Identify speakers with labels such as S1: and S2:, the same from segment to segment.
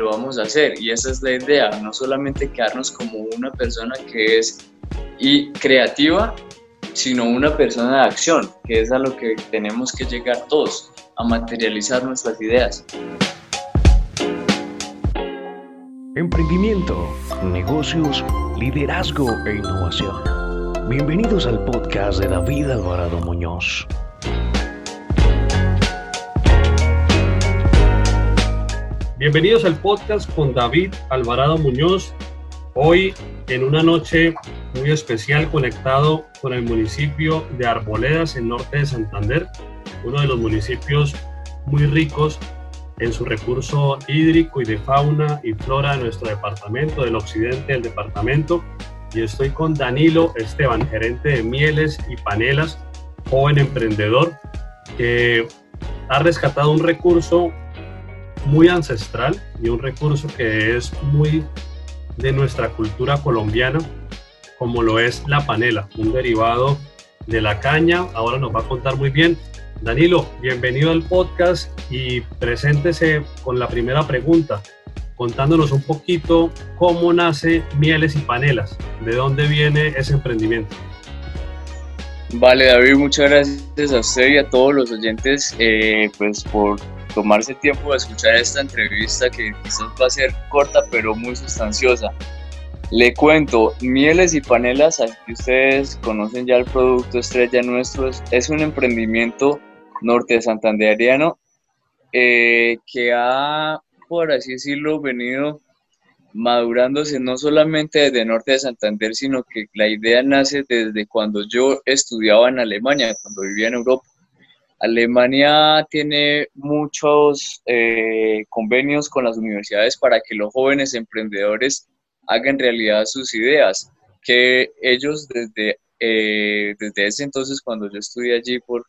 S1: lo vamos a hacer. Y esa es la idea, no solamente quedarnos como una persona que es y creativa, sino una persona de acción, que es a lo que tenemos que llegar todos, a materializar nuestras ideas.
S2: Emprendimiento, negocios, liderazgo e innovación. Bienvenidos al podcast de David Alvarado Muñoz.
S3: Bienvenidos al podcast con David Alvarado Muñoz. Hoy en una noche muy especial conectado con el municipio de Arboledas en norte de Santander, uno de los municipios muy ricos en su recurso hídrico y de fauna y flora de nuestro departamento, del occidente del departamento. Y estoy con Danilo Esteban, gerente de mieles y panelas, joven emprendedor que ha rescatado un recurso muy ancestral y un recurso que es muy de nuestra cultura colombiana, como lo es la panela, un derivado de la caña. Ahora nos va a contar muy bien. Danilo, bienvenido al podcast y preséntese con la primera pregunta, contándonos un poquito cómo nace Mieles y Panelas, de dónde viene ese emprendimiento.
S1: Vale, David, muchas gracias a usted y a todos los oyentes eh, pues por tomarse tiempo de escuchar esta entrevista que quizás va a ser corta pero muy sustanciosa. Le cuento, Mieles y Panelas, aquí ustedes conocen ya el producto estrella nuestro, es un emprendimiento norte santanderiano eh, que ha, por así decirlo, venido madurándose no solamente desde norte de Santander, sino que la idea nace desde cuando yo estudiaba en Alemania, cuando vivía en Europa. Alemania tiene muchos eh, convenios con las universidades para que los jóvenes emprendedores hagan realidad sus ideas, que ellos desde, eh, desde ese entonces, cuando yo estudié allí, porque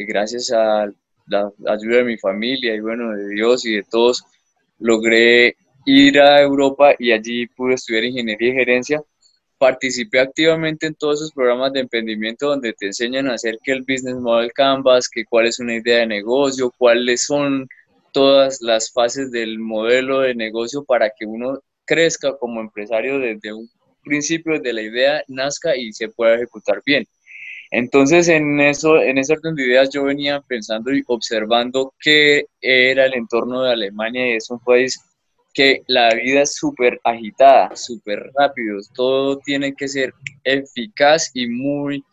S1: gracias a la ayuda de mi familia y bueno, de Dios y de todos, logré ir a Europa y allí pude estudiar ingeniería y gerencia participé activamente en todos esos programas de emprendimiento donde te enseñan a hacer que el Business Model Canvas, que cuál es una idea de negocio, cuáles son todas las fases del modelo de negocio para que uno crezca como empresario desde un principio, desde la idea nazca y se pueda ejecutar bien. Entonces, en eso, en ese orden de ideas, yo venía pensando y observando qué era el entorno de Alemania y es un país que la vida es súper agitada, súper rápido, todo tiene que ser eficaz y muy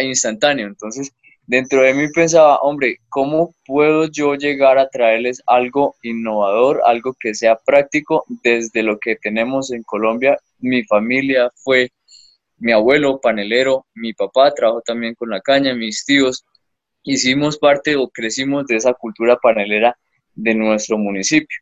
S1: instantáneo. Entonces, dentro de mí pensaba, hombre, ¿cómo puedo yo llegar a traerles algo innovador, algo que sea práctico desde lo que tenemos en Colombia? Mi familia fue mi abuelo panelero, mi papá trabajó también con la caña, mis tíos, hicimos parte o crecimos de esa cultura panelera de nuestro municipio.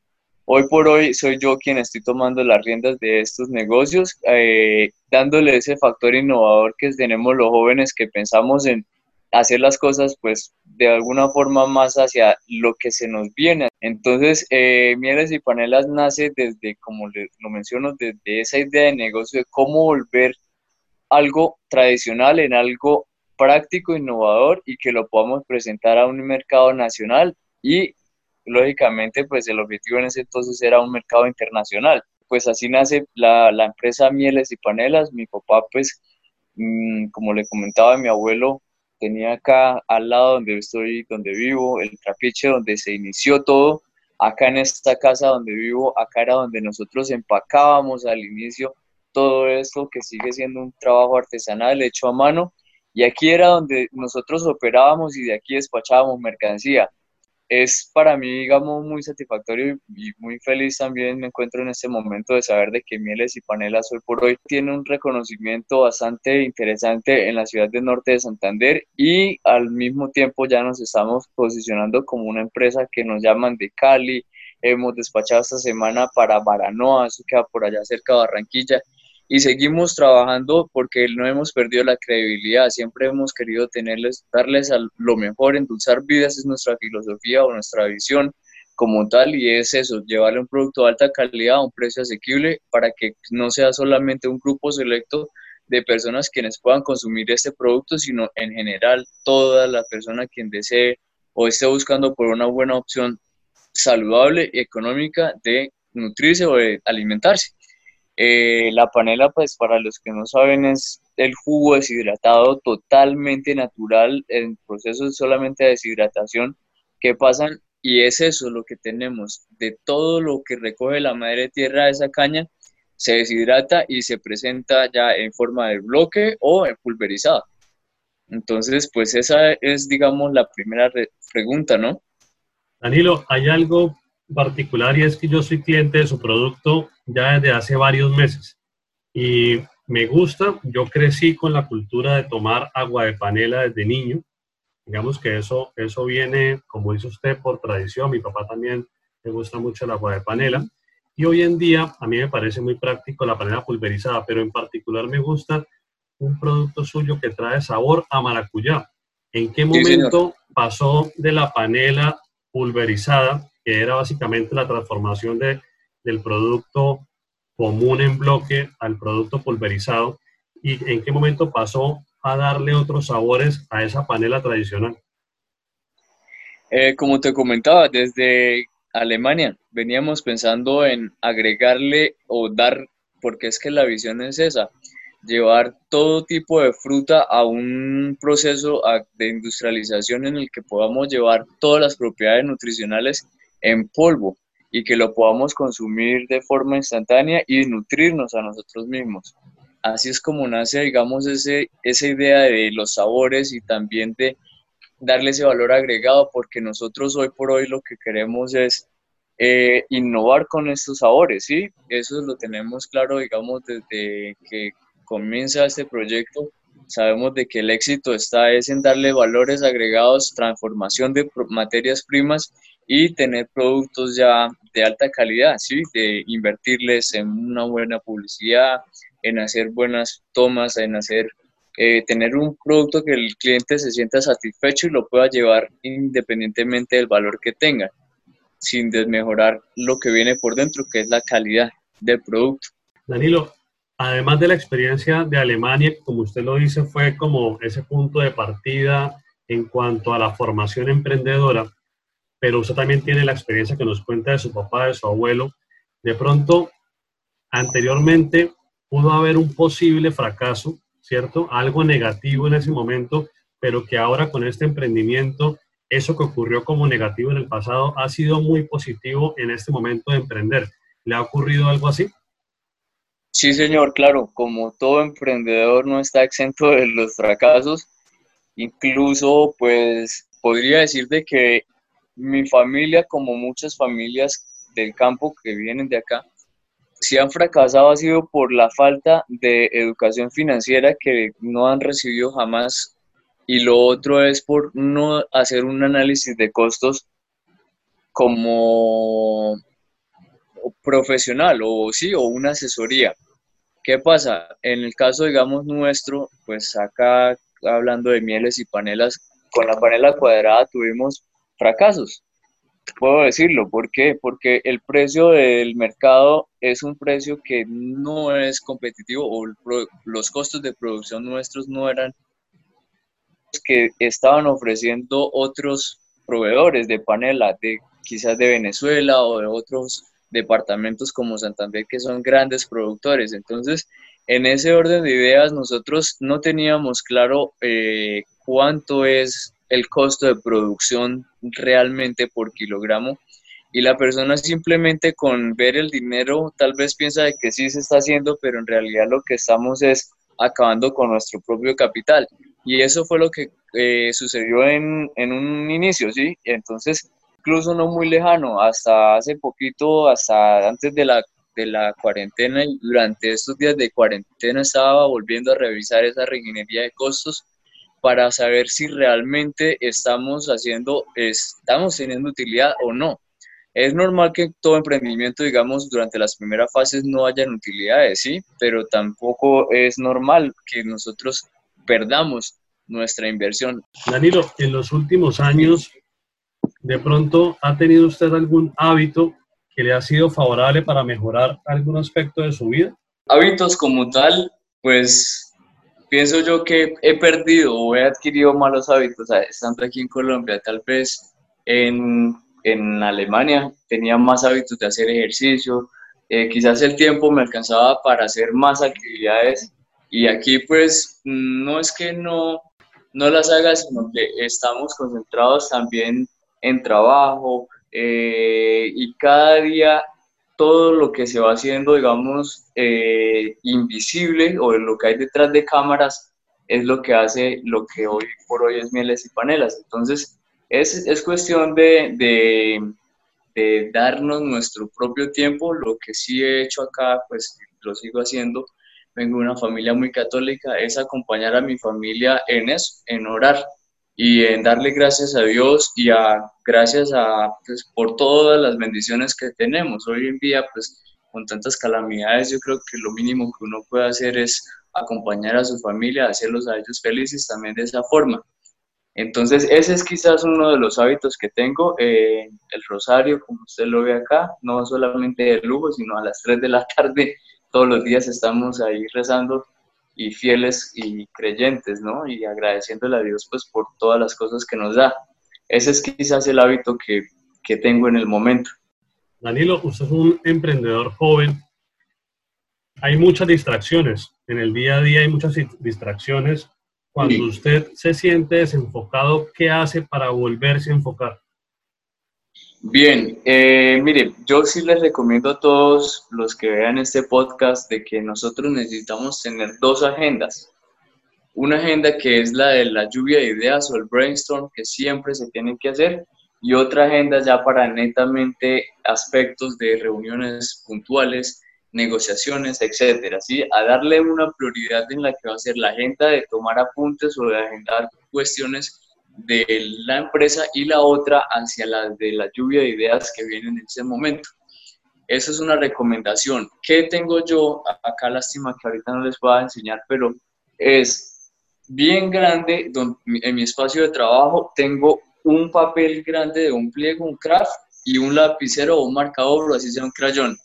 S1: Hoy por hoy soy yo quien estoy tomando las riendas de estos negocios, eh, dándole ese factor innovador que tenemos los jóvenes que pensamos en hacer las cosas pues de alguna forma más hacia lo que se nos viene. Entonces, eh, Mieles y Panelas nace desde, como lo menciono, desde esa idea de negocio de cómo volver algo tradicional en algo práctico, innovador y que lo podamos presentar a un mercado nacional y lógicamente, pues el objetivo en ese entonces era un mercado internacional. Pues así nace la, la empresa Mieles y Panelas. Mi papá, pues, mm, como le comentaba, mi abuelo tenía acá al lado donde estoy, donde vivo, el trapiche donde se inició todo. Acá en esta casa donde vivo, acá era donde nosotros empacábamos al inicio todo esto que sigue siendo un trabajo artesanal hecho a mano. Y aquí era donde nosotros operábamos y de aquí despachábamos mercancía es para mí, digamos, muy satisfactorio y muy feliz también me encuentro en este momento de saber de que Mieles y Panelas hoy por hoy tiene un reconocimiento bastante interesante en la ciudad del norte de Santander y al mismo tiempo ya nos estamos posicionando como una empresa que nos llaman de Cali, hemos despachado esta semana para Baranoa, eso queda por allá cerca de Barranquilla, y seguimos trabajando porque no hemos perdido la credibilidad, siempre hemos querido tenerles, darles lo mejor, endulzar vidas es nuestra filosofía o nuestra visión como tal y es eso, llevarle un producto de alta calidad a un precio asequible para que no sea solamente un grupo selecto de personas quienes puedan consumir este producto, sino en general toda la persona quien desee o esté buscando por una buena opción saludable y económica de nutrirse o de alimentarse. Eh, la panela, pues para los que no saben, es el jugo deshidratado totalmente natural en procesos solamente de deshidratación que pasan y es eso lo que tenemos, de todo lo que recoge la madre tierra de esa caña, se deshidrata y se presenta ya en forma de bloque o en pulverizada. Entonces, pues esa es, digamos, la primera pregunta, ¿no?
S3: Danilo, hay algo particular y es que yo soy cliente de su producto ya desde hace varios meses. Y me gusta, yo crecí con la cultura de tomar agua de panela desde niño, digamos que eso, eso viene, como dice usted, por tradición, mi papá también le gusta mucho el agua de panela. Y hoy en día a mí me parece muy práctico la panela pulverizada, pero en particular me gusta un producto suyo que trae sabor a maracuyá. ¿En qué momento pasó de la panela pulverizada, que era básicamente la transformación de, del producto común en bloque al producto pulverizado, y en qué momento pasó a darle otros sabores a esa panela tradicional?
S1: Eh, como te comentaba, desde Alemania veníamos pensando en agregarle o dar, porque es que la visión es esa, llevar todo tipo de fruta a un proceso de industrialización en el que podamos llevar todas las propiedades nutricionales en polvo y que lo podamos consumir de forma instantánea y nutrirnos a nosotros mismos. Así es como nace, digamos, ese, esa idea de los sabores y también de darle ese valor agregado, porque nosotros hoy por hoy lo que queremos es eh, innovar con estos sabores, ¿sí? Eso lo tenemos claro, digamos, desde que comienza este proyecto, sabemos de que el éxito está es en darle valores agregados, transformación de materias primas y tener productos ya de alta calidad, ¿sí? de invertirles en una buena publicidad, en hacer buenas tomas, en hacer eh, tener un producto que el cliente se sienta satisfecho y lo pueda llevar independientemente del valor que tenga, sin desmejorar lo que viene por dentro, que es la calidad del producto.
S3: Danilo, además de la experiencia de Alemania, como usted lo dice, fue como ese punto de partida en cuanto a la formación emprendedora, pero usted también tiene la experiencia que nos cuenta de su papá, de su abuelo. De pronto, anteriormente pudo haber un posible fracaso, ¿cierto? Algo negativo en ese momento, pero que ahora con este emprendimiento, eso que ocurrió como negativo en el pasado ha sido muy positivo en este momento de emprender. ¿Le ha ocurrido algo así?
S1: Sí, señor, claro, como todo emprendedor no está exento de los fracasos, incluso pues podría decir de que mi familia, como muchas familias del campo que vienen de acá, si han fracasado ha sido por la falta de educación financiera que no han recibido jamás y lo otro es por no hacer un análisis de costos como profesional o sí, o una asesoría. ¿Qué pasa? En el caso, digamos, nuestro, pues acá hablando de mieles y panelas, con la panela cuadrada tuvimos fracasos. Puedo decirlo, ¿por qué? Porque el precio del mercado es un precio que no es competitivo o los costos de producción nuestros no eran que estaban ofreciendo otros proveedores de panela, de quizás de Venezuela o de otros departamentos como Santander que son grandes productores. Entonces, en ese orden de ideas, nosotros no teníamos claro eh, cuánto es el costo de producción realmente por kilogramo y la persona simplemente con ver el dinero tal vez piensa de que sí se está haciendo, pero en realidad lo que estamos es acabando con nuestro propio capital. Y eso fue lo que eh, sucedió en, en, un inicio, ¿sí? Entonces, incluso no muy lejano, hasta hace poquito, hasta antes de la, de la cuarentena y durante estos días de cuarentena estaba volviendo a revisar esa reingeniería de costos para saber si realmente estamos haciendo, estamos teniendo utilidad o no. Es normal que todo emprendimiento, digamos, durante las primeras fases no hayan utilidades, ¿sí? Pero tampoco es normal que nosotros perdamos nuestra inversión.
S3: Danilo, en los últimos años de pronto ha tenido usted algún hábito que le ha sido favorable para mejorar algún aspecto de su vida?
S1: Hábitos como tal, pues pienso yo que he perdido o he adquirido malos hábitos estando aquí en Colombia. Tal vez en en Alemania tenía más hábitos de hacer ejercicio, eh, quizás el tiempo me alcanzaba para hacer más actividades y aquí pues no es que no, no las haga, sino que estamos concentrados también en trabajo eh, y cada día todo lo que se va haciendo, digamos, eh, invisible o lo que hay detrás de cámaras es lo que hace lo que hoy por hoy es mieles y panelas. Entonces, es, es cuestión de, de, de, darnos nuestro propio tiempo. Lo que sí he hecho acá, pues lo sigo haciendo. Vengo de una familia muy católica, es acompañar a mi familia en eso, en orar y en darle gracias a Dios y a gracias a pues, por todas las bendiciones que tenemos. Hoy en día pues con tantas calamidades yo creo que lo mínimo que uno puede hacer es acompañar a su familia hacerlos a ellos felices también de esa forma. Entonces ese es quizás uno de los hábitos que tengo eh, el rosario como usted lo ve acá no solamente de lujo sino a las 3 de la tarde todos los días estamos ahí rezando y fieles y creyentes, ¿no? Y agradeciéndole a Dios pues por todas las cosas que nos da. Ese es quizás el hábito que, que tengo en el momento.
S3: Danilo, usted es un emprendedor joven. Hay muchas distracciones. En el día a día hay muchas distracciones. Cuando usted se siente desenfocado, ¿qué hace para volverse a enfocar?
S1: Bien, eh, mire, yo sí les recomiendo a todos los que vean este podcast de que nosotros necesitamos tener dos agendas. Una agenda que es la de la lluvia de ideas o el brainstorm que siempre se tiene que hacer y otra agenda ya para netamente aspectos de reuniones puntuales, negociaciones, etcétera, ¿sí? A darle una prioridad en la que va a ser la agenda de tomar apuntes o de agendar cuestiones de la empresa y la otra hacia la de la lluvia de ideas que vienen en ese momento. Esa es una recomendación. ¿Qué tengo yo? Acá lástima que ahorita no les voy a enseñar, pero es bien grande en mi espacio de trabajo tengo un papel grande de un pliego, un craft y un lapicero o un marcador o así sea un crayón.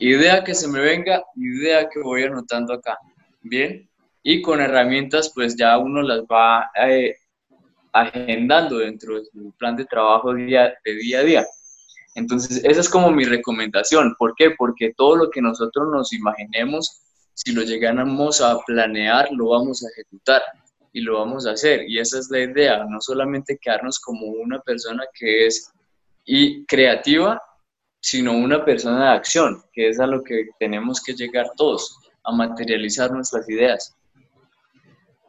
S1: Idea que se me venga, idea que voy anotando acá. Bien. Y con herramientas pues ya uno las va eh, agendando dentro de su plan de trabajo día, de día a día. Entonces, esa es como mi recomendación. ¿Por qué? Porque todo lo que nosotros nos imaginemos, si lo llegáramos a planear, lo vamos a ejecutar y lo vamos a hacer. Y esa es la idea, no solamente quedarnos como una persona que es y creativa, sino una persona de acción, que es a lo que tenemos que llegar todos, a materializar nuestras ideas.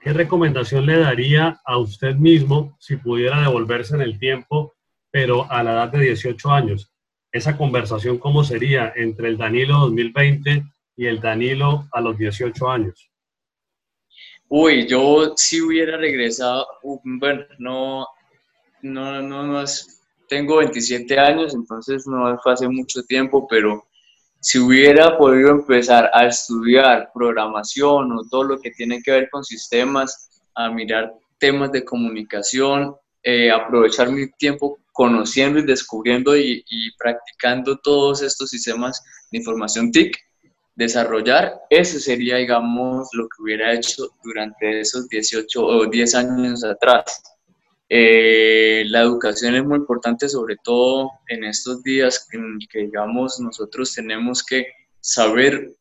S3: ¿Qué recomendación le daría a usted mismo si pudiera devolverse en el tiempo, pero a la edad de 18 años? Esa conversación, ¿cómo sería entre el Danilo 2020 y el Danilo a los 18 años?
S1: Uy, yo si hubiera regresado, bueno, no, no, no, no tengo 27 años, entonces no fue hace mucho tiempo, pero si hubiera podido empezar a estudiar programación o todo lo que tiene que ver con sistemas, a mirar temas de comunicación, eh, aprovechar mi tiempo conociendo y descubriendo y, practicando todos estos sistemas de información TIC, desarrollar, eso sería, digamos, lo que hubiera hecho durante esos 18 o 10 años atrás. Eh, la educación es muy importante, sobre todo en estos días en que, digamos, nosotros tenemos que saber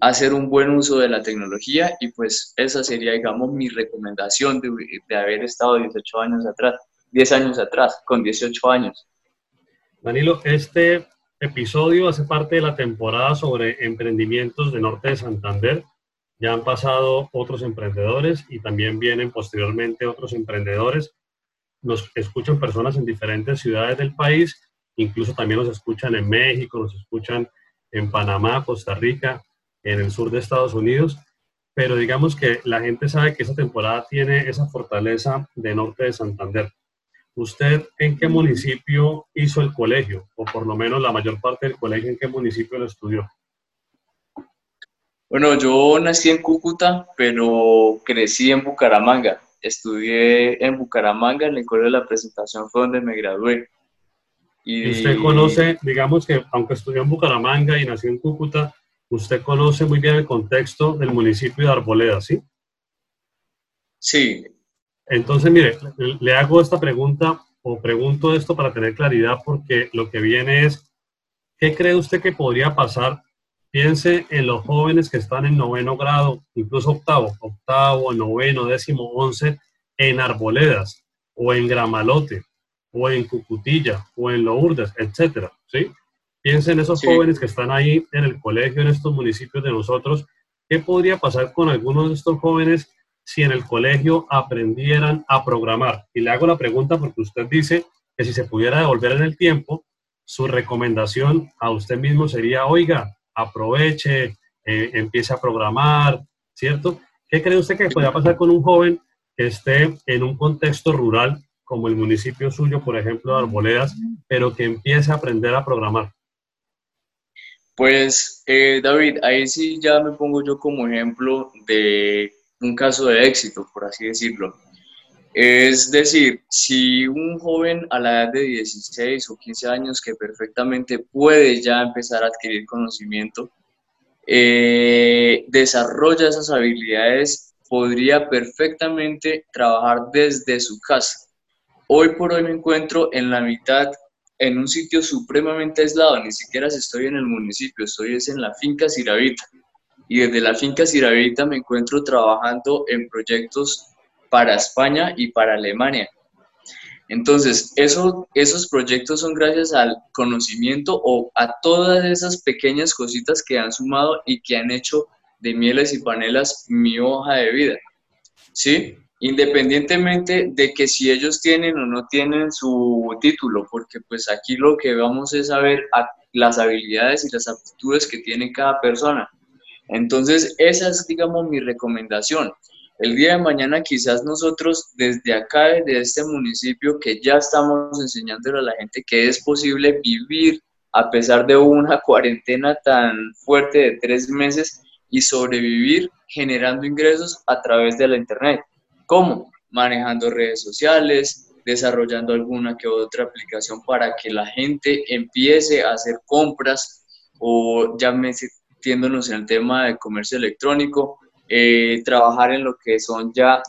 S1: hacer un buen uso de la tecnología y pues esa sería, digamos, mi recomendación de, de haber estado 18 años atrás, 10 años atrás, con 18 años.
S3: Danilo, este episodio hace parte de la temporada sobre emprendimientos de Norte de Santander. Ya han pasado otros emprendedores y también vienen posteriormente otros emprendedores nos escuchan personas en diferentes ciudades del país, incluso también nos escuchan en México, nos escuchan en Panamá, Costa Rica, en el sur de Estados Unidos, pero digamos que la gente sabe que esa temporada tiene esa fortaleza de norte de Santander. ¿Usted en qué municipio hizo el colegio? O por lo menos la mayor parte del colegio, ¿en qué municipio lo estudió?
S1: Bueno, yo nací en Cúcuta, pero crecí en Bucaramanga estudié en Bucaramanga, en el Colegio de la Presentación fue donde me gradué.
S3: Y usted conoce, digamos que aunque estudió en Bucaramanga y nació en Cúcuta, usted conoce muy bien el contexto del municipio de Arboleda, ¿sí?
S1: Sí.
S3: Entonces, mire, le hago esta pregunta o pregunto esto para tener claridad porque lo que viene es, ¿qué cree usted que podría pasar? Piense en los jóvenes que están en noveno grado, incluso octavo, octavo, noveno, décimo, once, en arboledas o en gramalote o en cucutilla o en lourdes, etcétera, ¿sí? Piensen en esos jóvenes que están ahí en el colegio, en estos municipios de nosotros. ¿Qué podría pasar con algunos de estos jóvenes si en el colegio aprendieran a programar? Y le hago la pregunta porque usted dice que si se pudiera devolver en el tiempo, su recomendación a usted mismo sería, oiga, aproveche, eh, empiece a programar, ¿cierto? ¿Qué cree usted que podría pasar con un joven que esté en un contexto rural como el municipio suyo, por ejemplo, de Arboledas, pero que empiece a aprender a programar?
S1: Pues eh, David, ahí sí ya me pongo yo como ejemplo de un caso de éxito, por así decirlo. Es decir, si un joven a la edad de 16 o 15 años que perfectamente puede ya empezar a adquirir conocimiento, eh, desarrolla esas habilidades, podría perfectamente trabajar desde su casa. Hoy por hoy me encuentro en la mitad en un sitio supremamente aislado, ni siquiera estoy en el municipio, estoy es en la finca Ciravita. Y desde la finca Ciravita me encuentro trabajando en proyectos para España y para Alemania. Entonces, eso, esos proyectos son gracias al conocimiento o a todas esas pequeñas cositas que han sumado y que han hecho de mieles y panelas mi hoja de vida. ¿Sí? independientemente de que si ellos tienen o no tienen su título, porque pues aquí lo que vamos es saber las habilidades y las aptitudes que tiene cada persona. Entonces, esa es, digamos, mi recomendación. El día de mañana quizás nosotros desde acá, desde este municipio, que ya estamos enseñándole a la gente que es posible vivir a pesar de una cuarentena tan fuerte de tres meses y sobrevivir generando ingresos a través de la Internet. ¿Cómo? Manejando redes sociales, desarrollando alguna que otra aplicación para que la gente empiece a hacer compras o ya metiéndonos en el tema de comercio electrónico, eh, trabajar en lo que son ya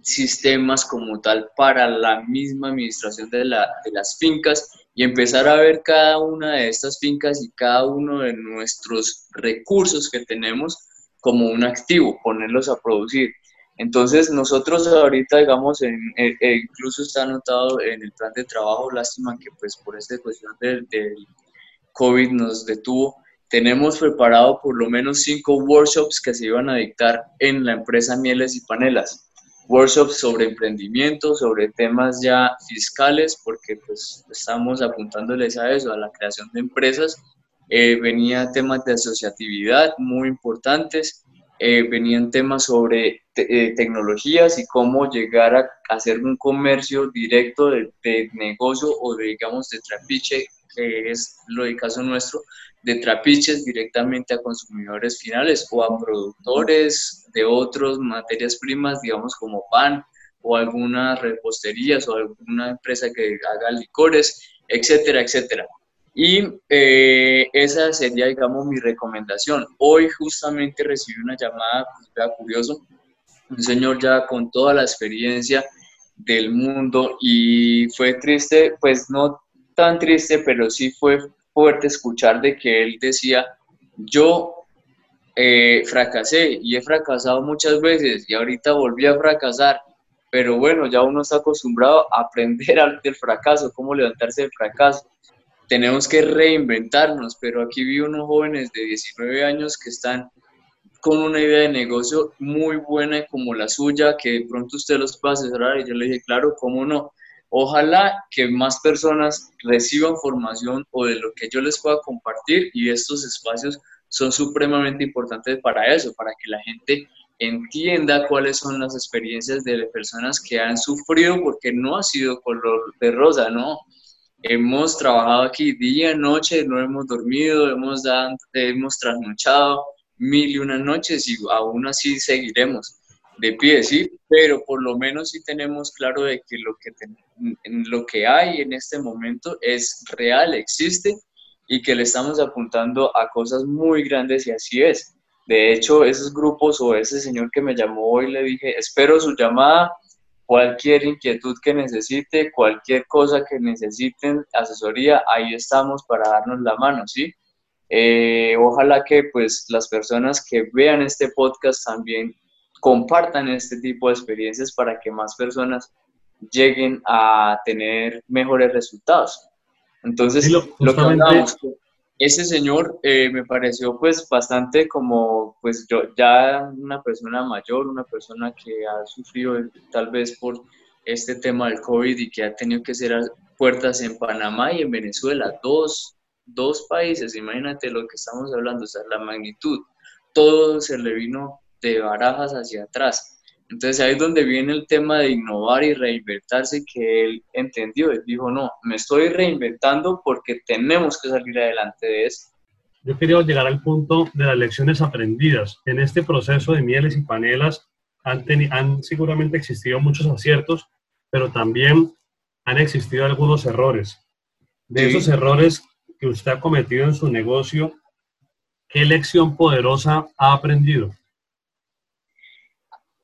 S1: sistemas como tal para la misma administración de, de las fincas y empezar a ver cada una de estas fincas y cada uno de nuestros recursos que tenemos como un activo, ponerlos a producir. Entonces, nosotros ahorita, digamos, en, e, e incluso está anotado en el plan de trabajo, lástima que pues por esta cuestión del, COVID nos detuvo, tenemos preparado por lo menos cinco workshops que se iban a dictar en la empresa Mieles y Panelas. Workshops sobre emprendimiento, sobre temas ya fiscales, porque pues estamos apuntándoles a eso, a la creación de empresas. Eh, venía temas de asociatividad muy importantes, eh, venían temas sobre eh, tecnologías y cómo llegar a hacer un comercio directo de, negocio o de, digamos, de trapiche, que es lo del caso nuestro, de trapiches directamente a consumidores finales o a productores de otras materias primas, digamos, como pan o algunas reposterías o alguna empresa que haga licores, etcétera, etcétera. Y eh, esa sería, digamos, mi recomendación. Hoy justamente recibí una llamada, pues, curioso, un señor ya con toda la experiencia del mundo y fue triste, pues no tan triste, pero sí fue fuerte escuchar de que él decía, yo eh, fracasé y he fracasado muchas veces y ahorita volví a fracasar, pero bueno, ya uno está acostumbrado a aprender del fracaso, cómo levantarse del fracaso. Tenemos que reinventarnos, pero aquí vi unos jóvenes de 19 años que están con una idea de negocio muy buena como la suya, que de pronto usted los pueda asesorar. Y yo le dije, claro, ¿cómo no? Ojalá que más personas reciban formación o de lo que yo les pueda compartir y estos espacios son supremamente importantes para eso, para que la gente entienda cuáles son las experiencias de personas que han sufrido porque no ha sido color de rosa, ¿no? hemos trabajado aquí día, noche, no hemos dormido, hemos, dado, hemos trasnochado mil y una noches y aún así seguiremos de pie, sí, pero por lo menos sí tenemos claro de que lo que, lo que hay en este momento es real, existe y que le estamos apuntando a cosas muy grandes y así es. De hecho, esos grupos o ese señor que me llamó hoy le dije, espero su llamada, cualquier inquietud que necesite, cualquier cosa que necesiten, asesoría, ahí estamos para darnos la mano, ¿sí? Eh, ojalá que pues las personas que vean este podcast también compartan este tipo de experiencias para que más personas lleguen a tener mejores resultados. Entonces, lo, que hablamos, ese señor eh, me pareció pues bastante como pues yo ya una persona mayor, una persona que ha sufrido tal vez por este tema del COVID y que ha tenido que cerrar puertas en Panamá y en Venezuela, dos dos países, imagínate lo que estamos hablando, o sea, la magnitud, todo se le vino de barajas hacia atrás. Entonces ahí es donde viene el tema de innovar y reinventarse que él entendió. Él dijo, no, me estoy reinventando porque tenemos que salir adelante de esto.
S3: Yo quería llegar al punto de las lecciones aprendidas. En este proceso de mieles y panelas han, han seguramente existido muchos aciertos, pero también han existido algunos errores. De esos errores, que usted ha cometido en su negocio, ¿qué lección poderosa ha aprendido?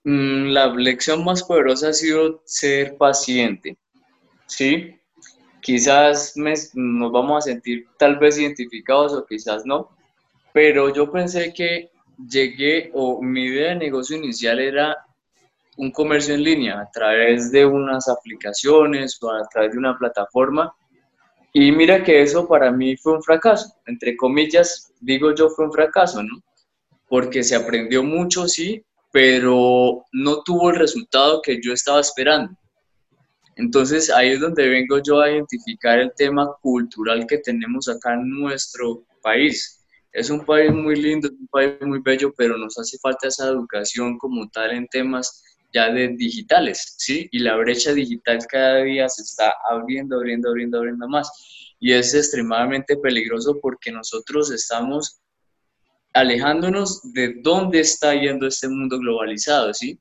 S1: Mm, la lección más poderosa ha sido ser paciente, ¿sí? Quizás nos vamos a sentir tal vez identificados o quizás no, pero yo pensé que llegué o mi idea de negocio inicial era un comercio en línea a través de unas aplicaciones o a través de una plataforma y mira que eso para mí fue un fracaso, entre comillas, digo yo fue un fracaso, ¿no? Porque se aprendió mucho, sí, pero no tuvo el resultado que yo estaba esperando. Entonces ahí es donde vengo yo a identificar el tema cultural que tenemos acá en nuestro país. Es un país muy lindo, es un país muy bello, pero nos hace falta esa educación como tal en temas ya de digitales, ¿sí? Y la brecha digital cada día se está abriendo, abriendo, abriendo, abriendo más. Y es extremadamente peligroso porque nosotros estamos alejándonos de dónde está yendo este mundo globalizado, ¿sí?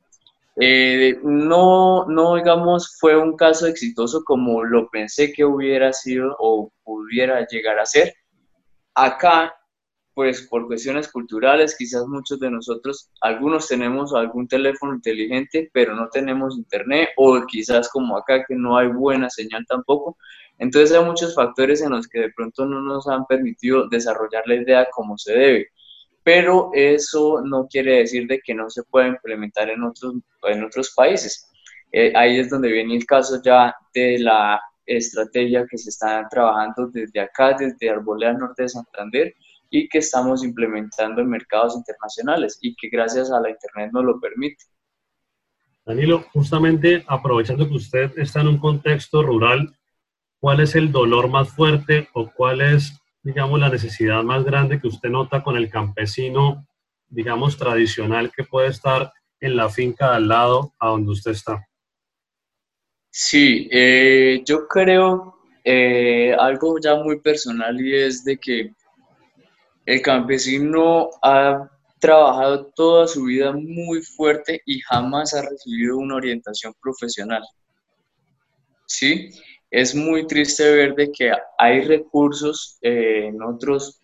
S1: Eh, no, no, digamos, fue un caso exitoso como lo pensé que hubiera sido o pudiera llegar a ser. Acá pues por cuestiones culturales, quizás muchos de nosotros, algunos tenemos algún teléfono inteligente, pero no tenemos internet, o quizás como acá que no hay buena señal tampoco. Entonces hay muchos factores en los que de pronto no nos han permitido desarrollar la idea como se debe. Pero eso no quiere decir de que no se pueda implementar en otros, en otros países. Eh, ahí es donde viene el caso ya de la estrategia que se está trabajando desde acá, desde Arboleda Norte de Santander, y que estamos implementando en mercados internacionales y que gracias a la Internet nos lo permite.
S3: Danilo, justamente aprovechando que usted está en un contexto rural, ¿cuál es el dolor más fuerte o cuál es, digamos, la necesidad más grande que usted nota con el campesino, digamos, tradicional que puede estar en la finca al lado a donde usted está?
S1: Sí, eh, yo creo eh, algo ya muy personal y es de que el campesino ha trabajado toda su vida muy fuerte y jamás ha recibido una orientación profesional. ¿Sí? Es muy triste ver de que hay recursos eh, en otros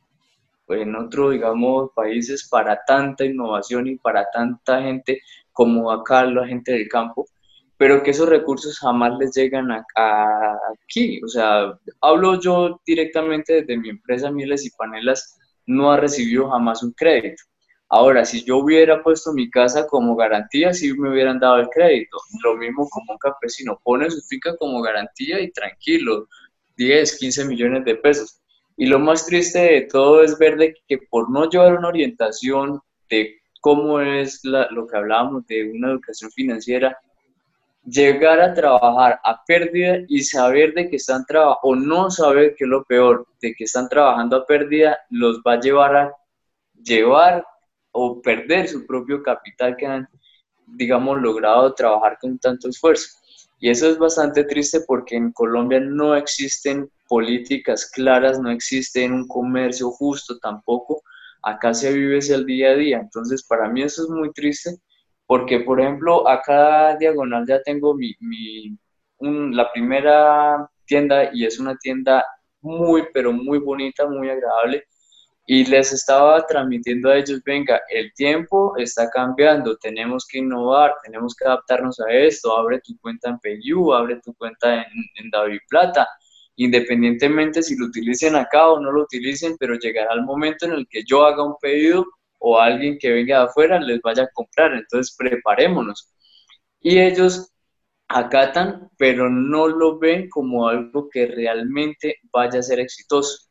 S1: en otros, digamos, países para tanta innovación y para tanta gente como acá la gente del campo, pero que esos recursos jamás les llegan a, aquí. O sea, hablo yo directamente desde mi empresa Mieles y Panelas, no ha recibido jamás un crédito. Ahora, si yo hubiera puesto mi casa como garantía, sí me hubieran dado el crédito. Lo mismo como un campesino, pone su finca como garantía y tranquilo, 10, 15 millones de pesos. Y lo más triste de todo es ver de que por no llevar una orientación de cómo es lo que hablábamos de una educación financiera, llegar a trabajar a pérdida y saber de que están trabajando, o no saber que es lo peor, de que están trabajando a pérdida, los va a llevar a llevar o perder su propio capital que han, digamos, logrado trabajar con tanto esfuerzo. Y eso es bastante triste porque en Colombia no existen políticas claras, no existe un comercio justo tampoco. Acá se vive el día a día. Entonces, para mí eso es muy triste porque, por ejemplo, acá diagonal ya tengo mi, mi la primera tienda y es una tienda muy, pero muy bonita, muy agradable. Y les estaba transmitiendo a ellos, venga, el tiempo está cambiando, tenemos que innovar, tenemos que adaptarnos a esto, abre tu cuenta en PayU, abre tu cuenta en, en David Plata, independientemente si lo utilicen acá o no lo utilicen, pero llegará el momento en el que yo haga un pedido o alguien que venga de afuera les vaya a comprar, entonces preparémonos. Y ellos acatan, pero no lo ven como algo que realmente vaya a ser exitoso.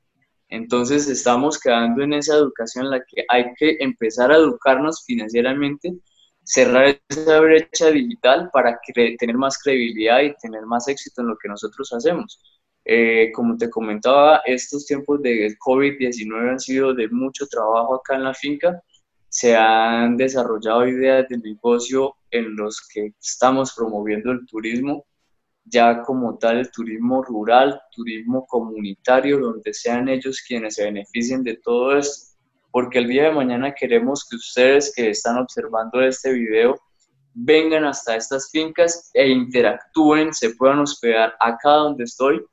S1: Entonces estamos quedando en esa educación en la que hay que empezar a educarnos financieramente, cerrar esa brecha digital para tener más credibilidad y tener más éxito en lo que nosotros hacemos. Eh, como te comentaba, estos tiempos de COVID-19 han sido de mucho trabajo acá en la finca. Se han desarrollado ideas de negocio en los que estamos promoviendo el turismo ya como tal el turismo rural, turismo comunitario, donde sean ellos quienes se beneficien de todo esto, porque el día de mañana queremos que ustedes que están observando este video vengan hasta estas fincas e interactúen, se puedan hospedar acá donde estoy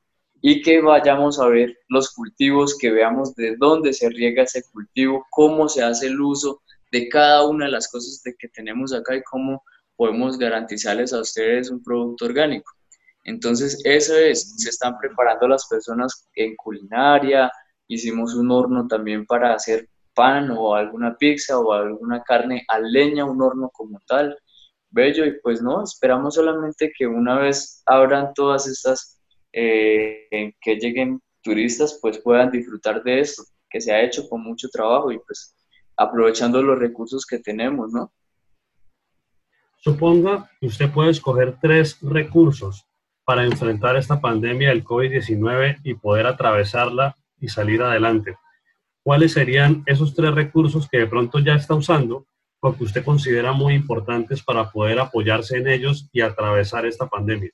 S1: y que vayamos a ver los cultivos, que veamos de dónde se riega ese cultivo, cómo se hace el uso de cada una de las cosas de que tenemos acá y cómo podemos garantizarles a ustedes un producto orgánico. Entonces, eso es, se están preparando las personas en culinaria, hicimos un horno también para hacer pan o alguna pizza o alguna carne a leña, un horno como tal, bello, y pues no, esperamos solamente que una vez abran todas estas, eh, que lleguen turistas, pues puedan disfrutar de esto, que se ha hecho con mucho trabajo y pues aprovechando los recursos que tenemos, ¿no?
S3: Suponga que usted puede escoger tres recursos para enfrentar esta pandemia del COVID-19 y poder atravesarla y salir adelante. ¿Cuáles serían esos tres recursos que de pronto ya está usando o que usted considera muy importantes para poder apoyarse en ellos y atravesar esta pandemia?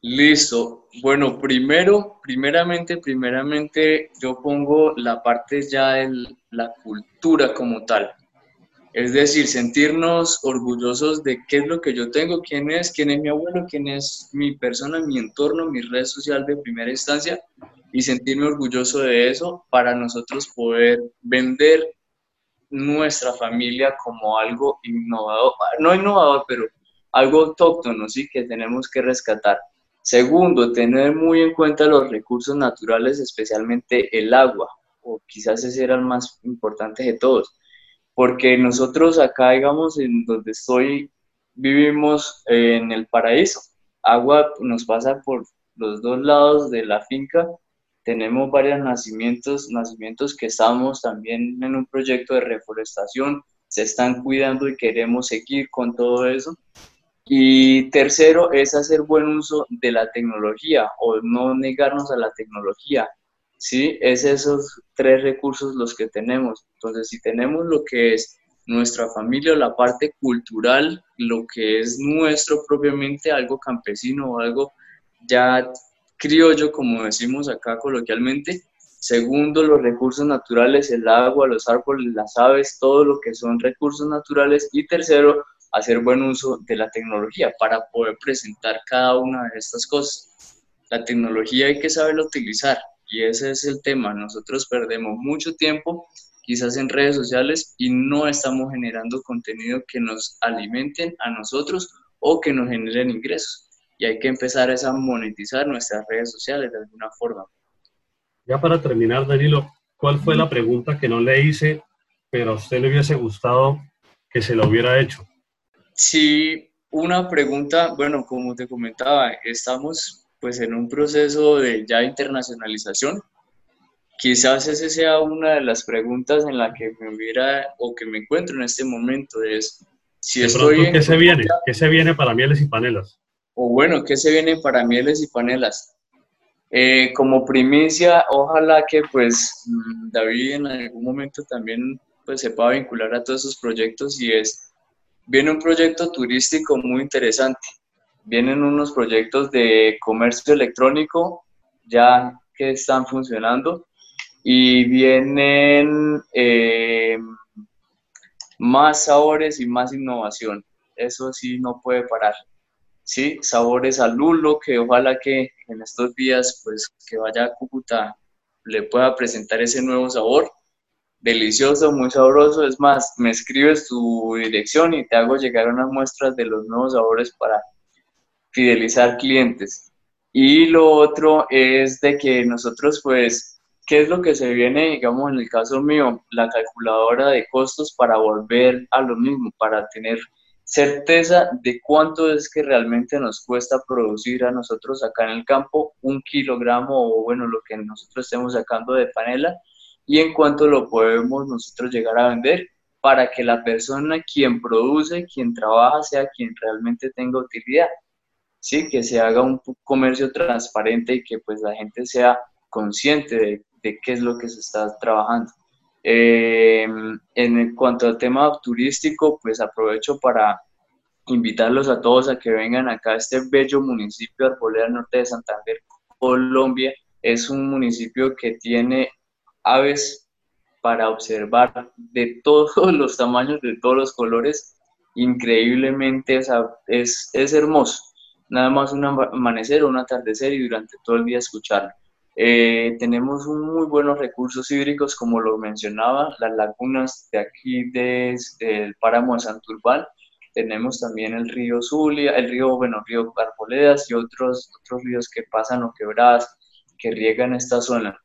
S1: Listo. Bueno, primero, primeramente, primeramente yo pongo la parte ya de la cultura como tal. Es decir, sentirnos orgullosos de qué es lo que yo tengo, quién es, quién es mi abuelo, quién es mi persona, mi entorno, mi red social de primera instancia y sentirme orgulloso de eso para nosotros poder vender nuestra familia como algo innovador, no innovador, pero algo autóctono, sí, que tenemos que rescatar. Segundo, tener muy en cuenta los recursos naturales, especialmente el agua, o quizás ese era el más importante de todos porque nosotros acá, digamos, en donde estoy, vivimos en el paraíso. Agua nos pasa por los dos lados de la finca. Tenemos varios nacimientos, nacimientos que estamos también en un proyecto de reforestación, se están cuidando y queremos seguir con todo eso. Y tercero es hacer buen uso de la tecnología o no negarnos a la tecnología. ¿Sí? Es esos tres recursos los que tenemos. Entonces, si tenemos lo que es nuestra familia, la parte cultural, lo que es nuestro propiamente, algo campesino o algo ya criollo, como decimos acá coloquialmente. Segundo, los recursos naturales, el agua, los árboles, las aves, todo lo que son recursos naturales. Y tercero, hacer buen uso de la tecnología para poder presentar cada una de estas cosas. La tecnología hay que saberla utilizar, y ese es el tema. Nosotros perdemos mucho tiempo quizás en redes sociales y no estamos generando contenido que nos alimenten a nosotros o que nos generen ingresos. Y hay que empezar a monetizar nuestras redes sociales de alguna forma.
S3: Ya para terminar, Danilo, ¿cuál fue la pregunta que no le hice, pero a usted le hubiese gustado que se lo hubiera hecho?
S1: Sí, una pregunta, bueno, como te comentaba, estamos pues en un proceso de ya internacionalización. Quizás esa sea una de las preguntas en la que me hubiera o que me encuentro en este momento es
S3: si estoy ¿qué se viene? ¿Qué se viene para mieles y panelas?
S1: O bueno, ¿qué se viene para mieles y panelas? Eh, como primicia, ojalá que pues David en algún momento también pues se pueda vincular a todos esos proyectos y es, viene un proyecto turístico muy interesante vienen unos proyectos de comercio electrónico ya que están funcionando y vienen eh, más sabores y más innovación. Eso sí no puede parar. Sí, sabores al lulo, que ojalá que en estos días, pues que vaya a Cúcuta le pueda presentar ese nuevo sabor. Delicioso, muy sabroso. Es más, me escribes tu dirección y te hago llegar unas muestras de los nuevos sabores para fidelizar clientes. Y lo otro es de que nosotros, pues, ¿qué es lo que se viene, digamos, en el caso mío? La calculadora de costos para volver a lo mismo, para tener certeza de cuánto es que realmente nos cuesta producir a nosotros acá en el campo un kilogramo o bueno, lo que nosotros estemos sacando de panela y en cuánto lo podemos nosotros llegar a vender para que la persona quien produce, quien trabaja, sea quien realmente tenga utilidad. Sí, que se haga un comercio transparente y que pues la gente sea consciente de, de qué es lo que se está trabajando. Eh, en cuanto al tema turístico, pues aprovecho para invitarlos a todos a que vengan acá a este bello municipio de Arboleda Norte de Santander, Colombia. Es un municipio que tiene aves para observar de todos los tamaños, de todos los colores. Increíblemente es, es hermoso. Nada más un amanecer o un atardecer y durante todo el día escucharlo. Eh, tenemos muy buenos recursos hídricos, como lo mencionaba, las lagunas de aquí del páramo de Santurbán. Tenemos también el río Zulia, el río, bueno, río Arboledas y otros, otros ríos que pasan o quebradas que riegan esta zona.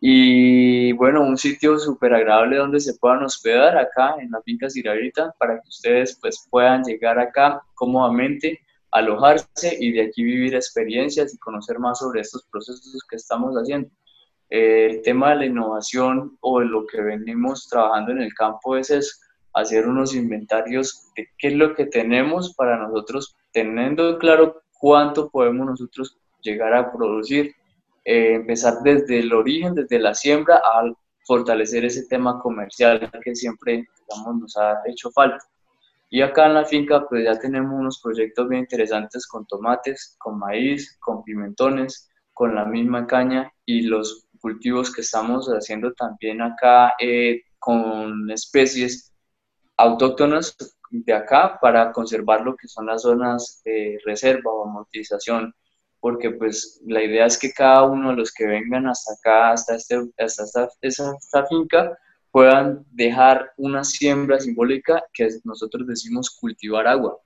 S1: Y bueno, un sitio súper agradable donde se puedan hospedar acá en la finca Ciravita para que ustedes pues puedan llegar acá cómodamente alojarse y de aquí vivir experiencias y conocer más sobre estos procesos que estamos haciendo. Eh, el tema de la innovación o de lo que venimos trabajando en el campo es hacer unos inventarios de qué es lo que tenemos para nosotros, teniendo claro cuánto podemos nosotros llegar a producir, eh, empezar desde el origen, desde la siembra, a fortalecer ese tema comercial que siempre digamos, nos ha hecho falta. Y acá en la finca pues ya tenemos unos proyectos bien interesantes con tomates, con maíz, con pimentones, con la misma caña y los cultivos que estamos haciendo también acá eh, con especies autóctonas de acá para conservar lo que son las zonas de reserva o amortización, porque pues la idea es que cada uno de los que vengan hasta acá, hasta, este, hasta esta, esta finca, puedan dejar una siembra simbólica que nosotros decimos cultivar agua,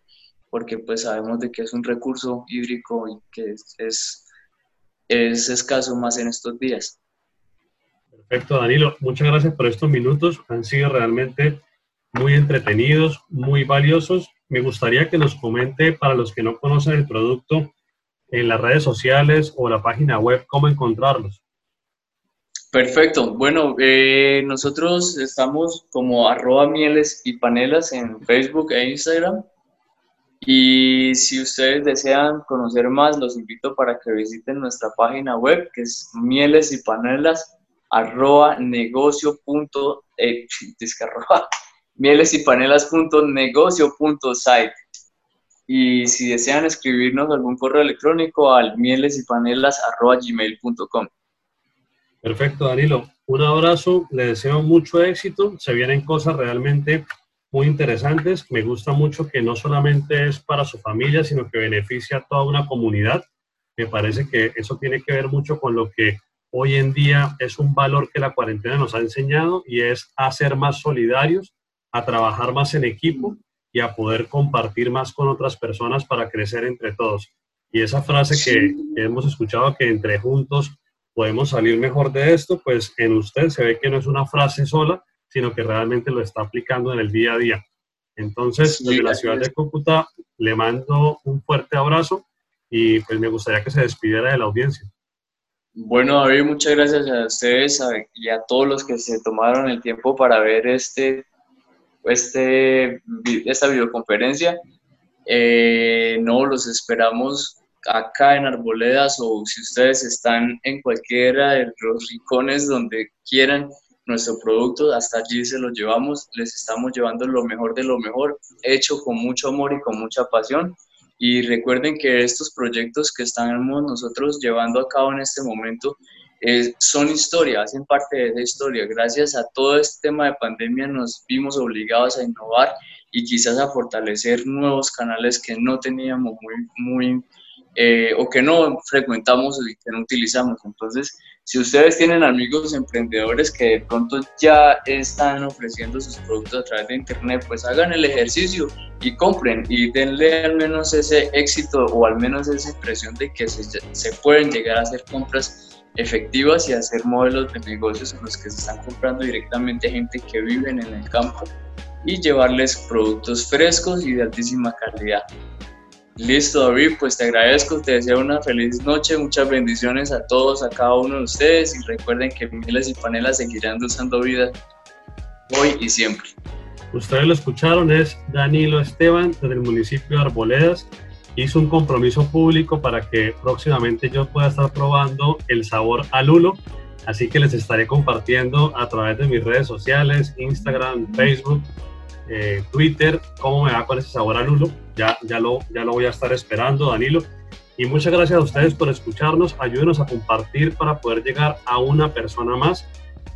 S1: porque pues sabemos de que es un recurso hídrico y que es, es, escaso más en estos días.
S3: Perfecto, Danilo. Muchas gracias por estos minutos. Han sido realmente muy entretenidos, muy valiosos. Me gustaría que nos comente, para los que no conocen el producto, en las redes sociales o la página web, cómo encontrarlos.
S1: Perfecto. Bueno, eh, nosotros estamos como arroba mieles y panelas en Facebook e Instagram. Y si ustedes desean conocer más, los invito para que visiten nuestra página web, que es mieles y panelas arroba negocio punto, eh, mieles y panelas punto negocio punto site. Y si desean escribirnos algún correo electrónico al mieles y panelas arroba gmail.com.
S3: Perfecto, Danilo. Un abrazo, le deseo mucho éxito. Se vienen cosas realmente muy interesantes. Me gusta mucho que no solamente es para su familia, sino que beneficia a toda una comunidad. Me parece que eso tiene que ver mucho con lo que hoy en día es un valor que la cuarentena nos ha enseñado y es a ser más solidarios, a trabajar más en equipo y a poder compartir más con otras personas para crecer entre todos. Y esa frase que, que hemos escuchado, que entre juntos podemos salir mejor de esto, pues en usted se ve que no es una frase sola, sino que realmente lo está aplicando en el día a día. Entonces, desde la ciudad de Cúcuta, le mando un fuerte abrazo y pues me gustaría que se despidiera de la audiencia.
S1: Bueno, David, muchas gracias a ustedes y a todos los que se tomaron el tiempo para ver este, este, esta videoconferencia. Eh, no, los esperamos acá en Arboledas o si ustedes están en cualquiera de los rincones donde quieran nuestro producto, hasta allí se lo llevamos, les estamos llevando lo mejor de lo mejor, hecho con mucho amor y con mucha pasión. Y recuerden que estos proyectos que estamos nosotros llevando a cabo en este momento eh, son historia, hacen parte de esa historia. Gracias a todo este tema de pandemia nos vimos obligados a innovar y quizás a fortalecer nuevos canales que no teníamos muy, muy eh, o que no frecuentamos y que no utilizamos. Entonces, Si ustedes tienen amigos emprendedores que de pronto ya están ofreciendo sus productos a través de internet, pues hagan el ejercicio y compren y denle al menos ese éxito o al menos esa impresión de que se, se pueden llegar a hacer compras efectivas y hacer modelos de negocios en los que se están comprando directamente gente que viven en el campo y llevarles productos frescos y de altísima calidad. Listo, David, pues te agradezco, te deseo una feliz noche, muchas bendiciones a todos, a cada uno de ustedes y recuerden que Miles y Panelas seguirán usando vida hoy y siempre.
S3: Ustedes lo escucharon, es Danilo Esteban desde el municipio de Arboledas. Hizo un compromiso público para que próximamente yo pueda estar probando el sabor a lulo, así que les estaré compartiendo a través de mis redes sociales, Instagram, Facebook, eh, Twitter, cómo me va con ese sabor a lulo. Ya, ya, lo, ya lo voy a estar esperando, Danilo. Y muchas gracias a ustedes por escucharnos. Ayúdenos a compartir para poder llegar a una persona más.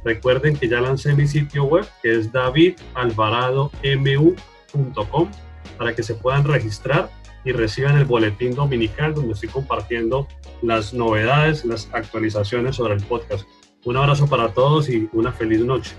S3: Recuerden que ya lancé mi sitio web, que es davidalvaradomu.com, para que se puedan registrar y reciban el boletín dominical donde estoy compartiendo las novedades, las actualizaciones sobre el podcast. Un abrazo para todos y una feliz noche.